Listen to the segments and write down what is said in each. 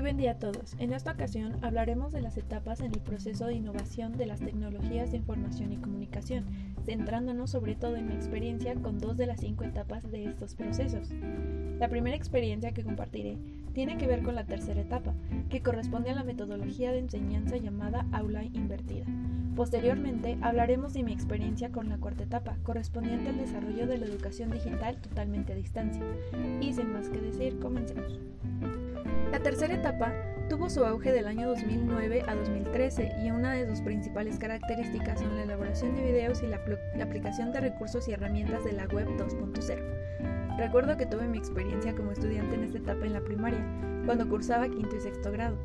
día a todos. En esta ocasión hablaremos de las etapas en el proceso de innovación de las tecnologías de información y comunicación, centrándonos sobre todo en mi experiencia con dos de las cinco etapas de estos procesos. La primera experiencia que compartiré tiene que ver con la tercera etapa, que corresponde a la metodología de enseñanza llamada aula invertida. Posteriormente hablaremos de mi experiencia con la cuarta etapa, correspondiente al desarrollo de la educación digital totalmente a distancia. Y sin más que decir, comencemos. La tercera etapa tuvo su auge del año 2009 a 2013 y una de sus principales características son la elaboración de videos y la, la aplicación de recursos y herramientas de la web 2.0. Recuerdo que tuve mi experiencia como estudiante en esta etapa en la primaria, cuando cursaba quinto y sexto grado.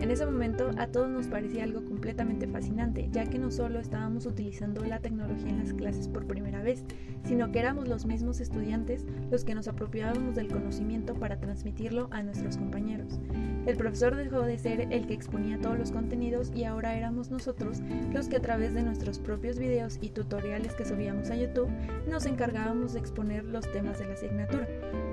En ese momento a todos nos parecía algo completamente fascinante, ya que no solo estábamos utilizando la tecnología en las clases por primera vez, sino que éramos los mismos estudiantes los que nos apropiábamos del conocimiento para transmitirlo a nuestros compañeros. El profesor dejó de ser el que exponía todos los contenidos y ahora éramos nosotros los que a través de nuestros propios videos y tutoriales que subíamos a YouTube nos encargábamos de exponer los temas de la asignatura,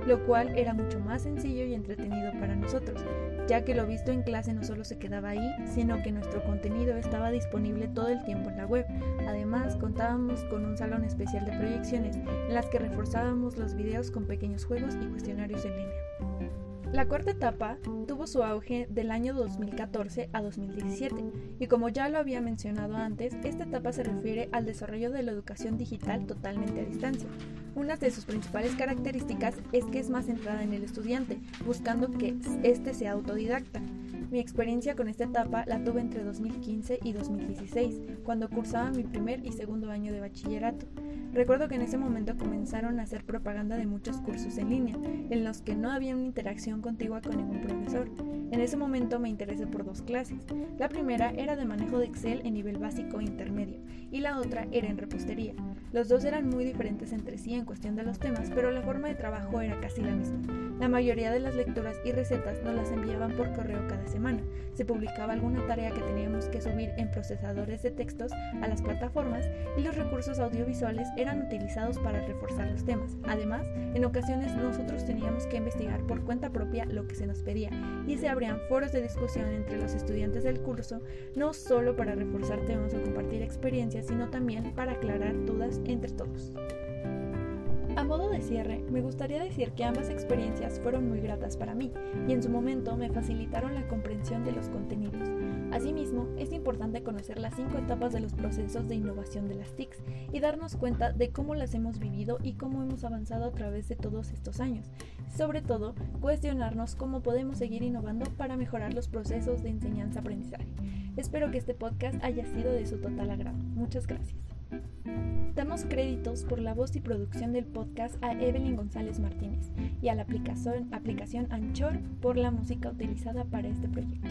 lo cual era mucho más sencillo y entretenido para nosotros, ya que lo visto en clase no solo se quedaba ahí, sino que nuestro contenido estaba disponible todo el tiempo en la web. Además, contábamos con un salón especial de proyecciones en las que reforzábamos los videos con pequeños juegos y cuestionarios en línea. La cuarta etapa tuvo su auge del año 2014 a 2017 y como ya lo había mencionado antes, esta etapa se refiere al desarrollo de la educación digital totalmente a distancia. Una de sus principales características es que es más centrada en el estudiante, buscando que éste sea autodidacta. Mi experiencia con esta etapa la tuve entre 2015 y 2016, cuando cursaba mi primer y segundo año de bachillerato. Recuerdo que en ese momento comenzaron a hacer propaganda de muchos cursos en línea, en los que no había una interacción contigua con ningún profesor. En ese momento me interesé por dos clases. La primera era de manejo de Excel en nivel básico e intermedio, y la otra era en repostería. Los dos eran muy diferentes entre sí en cuestión de los temas, pero la forma de trabajo era casi la misma. La mayoría de las lecturas y recetas nos las enviaban por correo cada semana. Se publicaba alguna tarea que teníamos que subir en procesadores de textos a las plataformas y los recursos audiovisuales eran utilizados para reforzar los temas. Además, en ocasiones nosotros teníamos que investigar por cuenta propia lo que se nos pedía y se abrían foros de discusión entre los estudiantes del curso, no solo para reforzar temas o compartir experiencias, sino también para aclarar dudas entre todos. A modo de cierre, me gustaría decir que ambas experiencias fueron muy gratas para mí y en su momento me facilitaron la comprensión de los contenidos. Asimismo, es importante conocer las cinco etapas de los procesos de innovación de las TICs y darnos cuenta de cómo las hemos vivido y cómo hemos avanzado a través de todos estos años. Sobre todo, cuestionarnos cómo podemos seguir innovando para mejorar los procesos de enseñanza-aprendizaje. Espero que este podcast haya sido de su total agrado. Muchas gracias. Damos créditos por la voz y producción del podcast a Evelyn González Martínez y a la aplicación, Anchor por la música utilizada para este proyecto.